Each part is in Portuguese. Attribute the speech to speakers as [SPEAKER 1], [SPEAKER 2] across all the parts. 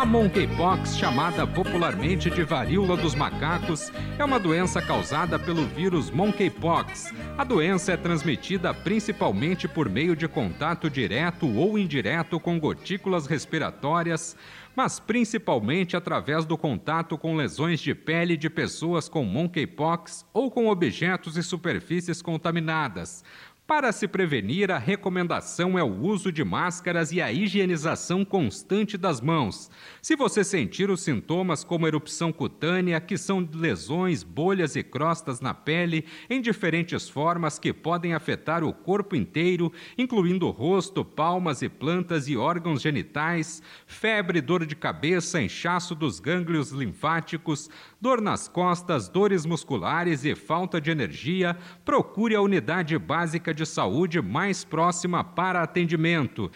[SPEAKER 1] A monkeypox, chamada popularmente de varíola dos macacos, é uma doença causada pelo vírus monkeypox. A doença é transmitida principalmente por meio de contato direto ou indireto com gotículas respiratórias, mas principalmente através do contato com lesões de pele de pessoas com monkeypox ou com objetos e superfícies contaminadas. Para se prevenir, a recomendação é o uso de máscaras e a higienização constante das mãos. Se você sentir os sintomas como erupção cutânea, que são lesões, bolhas e crostas na pele em diferentes formas que podem afetar o corpo inteiro, incluindo o rosto, palmas e plantas e órgãos genitais, febre, dor de cabeça, inchaço dos gânglios linfáticos, dor nas costas, dores musculares e falta de energia, procure a unidade básica de saúde mais próxima para atendimento.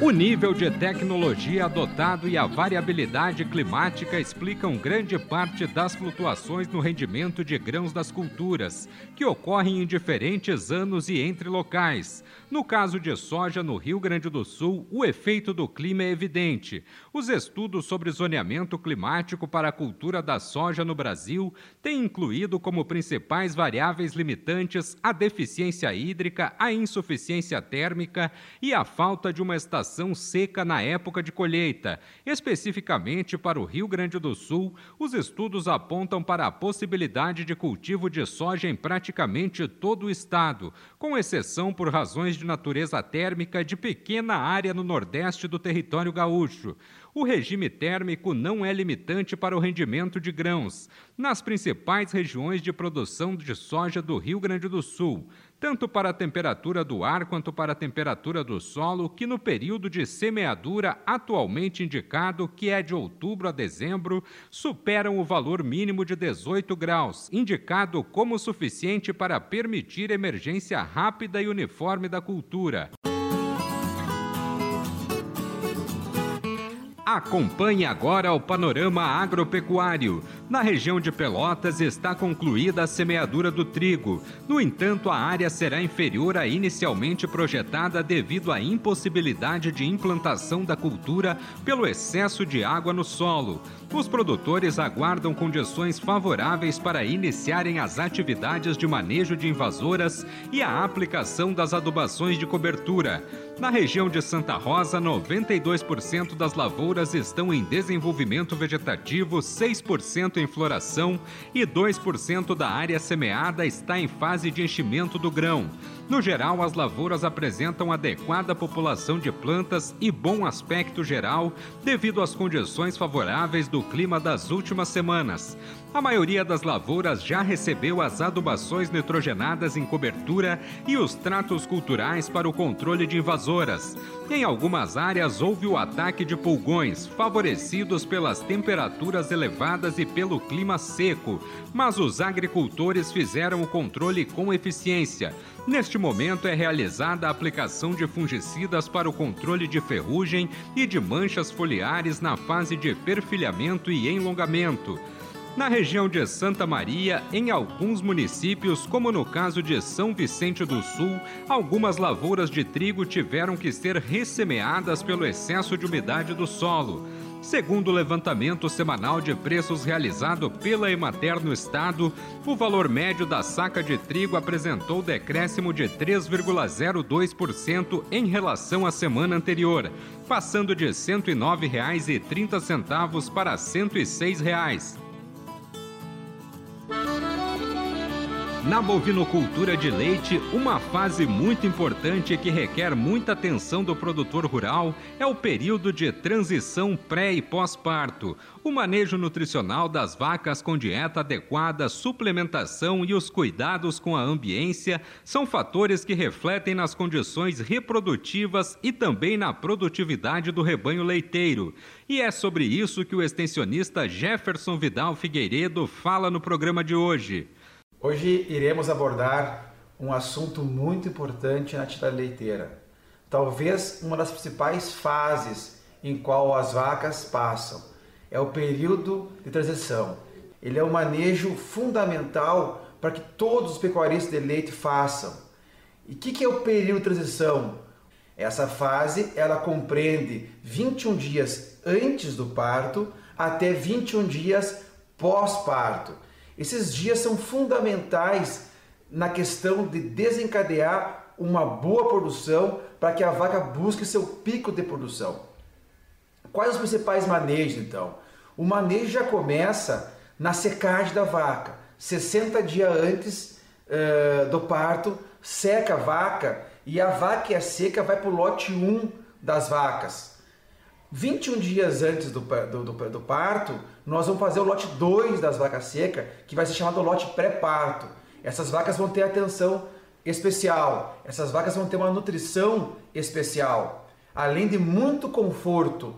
[SPEAKER 1] O nível de tecnologia adotado e a variabilidade climática explicam grande parte das flutuações no rendimento de grãos das culturas, que ocorrem em diferentes anos e entre locais. No caso de soja no Rio Grande do Sul, o efeito do clima é evidente. Os estudos sobre zoneamento climático para a cultura da soja no Brasil têm incluído como principais variáveis limitantes a deficiência hídrica, a insuficiência térmica e a falta de uma estação seca na época de colheita. Especificamente para o Rio Grande do Sul, os estudos apontam para a possibilidade de cultivo de soja em praticamente todo o estado, com exceção por razões de natureza térmica de pequena área no nordeste do território gaúcho. O regime térmico não é limitante para o rendimento de grãos nas principais regiões de produção de soja do Rio Grande do Sul, tanto para a temperatura do ar quanto para a temperatura do solo, que no período de semeadura atualmente indicado, que é de outubro a dezembro, superam o valor mínimo de 18 graus, indicado como suficiente para permitir emergência rápida e uniforme da cultura. Acompanhe agora o panorama agropecuário. Na região de Pelotas está concluída a semeadura do trigo. No entanto, a área será inferior à inicialmente projetada devido à impossibilidade de implantação da cultura pelo excesso de água no solo. Os produtores aguardam condições favoráveis para iniciarem as atividades de manejo de invasoras e a aplicação das adubações de cobertura. Na região de Santa Rosa, 92% das lavouras estão em desenvolvimento vegetativo, 6% em floração e 2% da área semeada está em fase de enchimento do grão. No geral, as lavouras apresentam adequada população de plantas e bom aspecto geral devido às condições favoráveis do clima das últimas semanas. A maioria das lavouras já recebeu as adubações nitrogenadas em cobertura e os tratos culturais para o controle de invasoras. Em algumas áreas houve o ataque de pulgões, favorecidos pelas temperaturas elevadas e pelo clima seco, mas os agricultores fizeram o controle com eficiência. Neste momento é realizada a aplicação de fungicidas para o controle de ferrugem e de manchas foliares na fase de perfilhamento e enlongamento. Na região de Santa Maria, em alguns municípios, como no caso de São Vicente do Sul, algumas lavouras de trigo tiveram que ser ressemeadas pelo excesso de umidade do solo. Segundo o levantamento semanal de preços realizado pela Emater no estado, o valor médio da saca de trigo apresentou decréscimo de 3,02% em relação à semana anterior, passando de R$ 109,30 para R$ 106. Na bovinocultura de leite, uma fase muito importante que requer muita atenção do produtor rural é o período de transição pré e pós-parto. O manejo nutricional das vacas com dieta adequada, suplementação e os cuidados com a ambiência são fatores que refletem nas condições reprodutivas e também na produtividade do rebanho leiteiro. E é sobre isso que o extensionista Jefferson Vidal Figueiredo fala no programa de hoje.
[SPEAKER 2] Hoje iremos abordar um assunto muito importante na atividade leiteira. Talvez uma das principais fases em qual as vacas passam é o período de transição. Ele é um manejo fundamental para que todos os pecuaristas de leite façam. E o que, que é o período de transição? Essa fase ela compreende 21 dias antes do parto até 21 dias pós-parto. Esses dias são fundamentais na questão de desencadear uma boa produção para que a vaca busque seu pico de produção. Quais os principais manejos então? O manejo já começa na secagem da vaca. 60 dias antes uh, do parto, seca a vaca e a vaca que é seca vai para o lote 1 das vacas. 21 dias antes do, do, do, do, parto, nós vamos fazer o lote 2 das vacas secas, que vai ser chamado lote pré-parto. Essas vacas vão ter atenção especial, essas vacas vão ter uma nutrição especial, além de muito conforto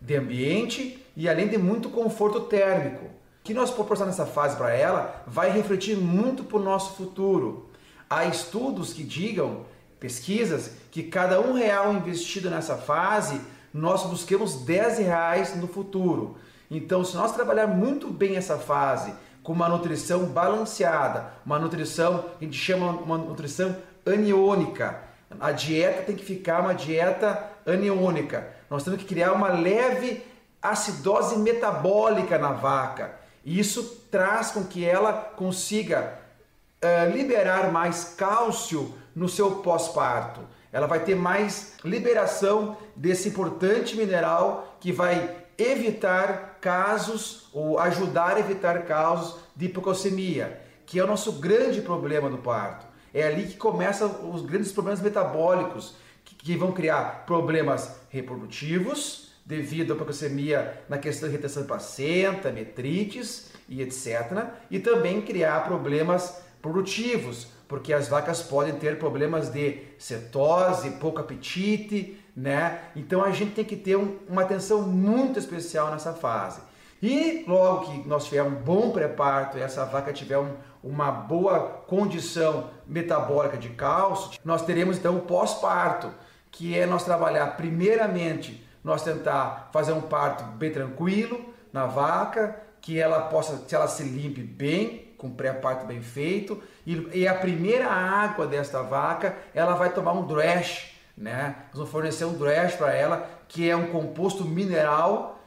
[SPEAKER 2] de ambiente e além de muito conforto térmico. O que nós proporcionamos nessa fase para ela vai refletir muito para o nosso futuro. Há estudos que digam, pesquisas, que cada um real investido nessa fase nós busquemos 10 reais no futuro. Então, se nós trabalhar muito bem essa fase, com uma nutrição balanceada, uma nutrição que a gente chama uma nutrição aniônica, a dieta tem que ficar uma dieta aniônica. Nós temos que criar uma leve acidose metabólica na vaca. Isso traz com que ela consiga uh, liberar mais cálcio no seu pós-parto ela vai ter mais liberação desse importante mineral que vai evitar casos ou ajudar a evitar casos de hipocalcemia, que é o nosso grande problema do parto. É ali que começam os grandes problemas metabólicos, que, que vão criar problemas reprodutivos, devido à hipocalcemia na questão de retenção de placenta, metrites e etc. E também criar problemas produtivos, porque as vacas podem ter problemas de cetose, pouco apetite, né? Então a gente tem que ter um, uma atenção muito especial nessa fase. E logo que nós tivermos um bom pré-parto e essa vaca tiver um, uma boa condição metabólica de cálcio, nós teremos então o pós-parto, que é nós trabalhar primeiramente, nós tentar fazer um parto bem tranquilo na vaca, que ela possa, que ela se limpe bem, com pré-parto bem feito, e, e, a primeira água desta vaca, ela vai tomar um drash, né? Nós vamos fornecer um drash para ela, que é um composto mineral,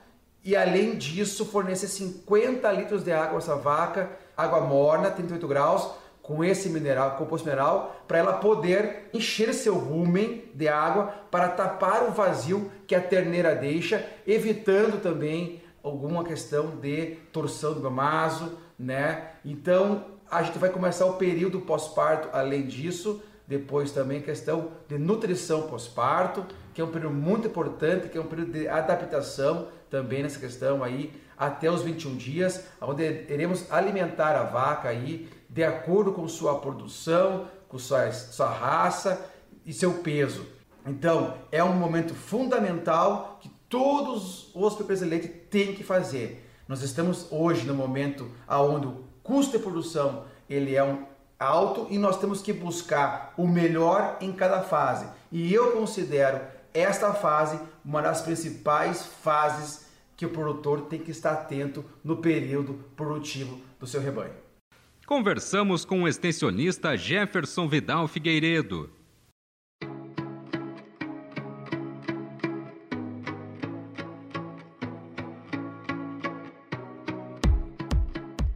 [SPEAKER 2] e além disso, fornecer 50 litros de água essa vaca, água morna, 38 graus, com esse mineral, composto mineral, para ela poder encher seu rumen de água para tapar o vazio que a terneira deixa, evitando também alguma questão de torção do gamazo, né? Então a gente vai começar o período pós-parto, além disso, depois também questão de nutrição pós-parto, que é um período muito importante, que é um período de adaptação também nessa questão aí, até os 21 dias, onde iremos alimentar a vaca aí de acordo com sua produção, com sua, sua raça e seu peso. Então, é um momento fundamental que todos os proprietários de leite têm que fazer. Nós estamos hoje no momento onde o custo de produção ele é um alto e nós temos que buscar o melhor em cada fase. E eu considero esta fase uma das principais fases que o produtor tem que estar atento no período produtivo do seu rebanho.
[SPEAKER 1] Conversamos com o extensionista Jefferson Vidal Figueiredo.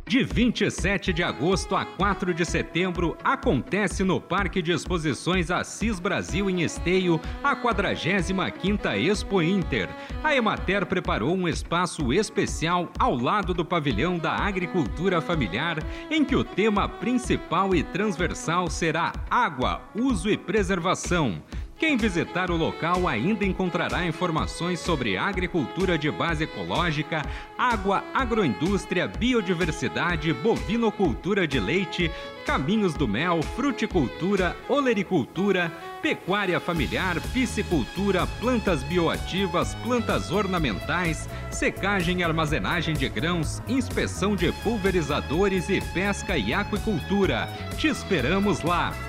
[SPEAKER 1] De 27 de agosto a 4 de setembro, acontece no Parque de Exposições Assis Brasil em Esteio a 45ª Expo Inter. A Emater preparou um espaço especial ao lado do pavilhão da agricultura familiar, em que o tema principal e transversal será água, uso e preservação. Quem visitar o local ainda encontrará informações sobre agricultura de base ecológica, água, agroindústria, biodiversidade, bovinocultura de leite, caminhos do mel, fruticultura, olericultura, pecuária familiar, piscicultura, plantas bioativas, plantas ornamentais, secagem e armazenagem de grãos, inspeção de pulverizadores e pesca e aquicultura. Te esperamos lá!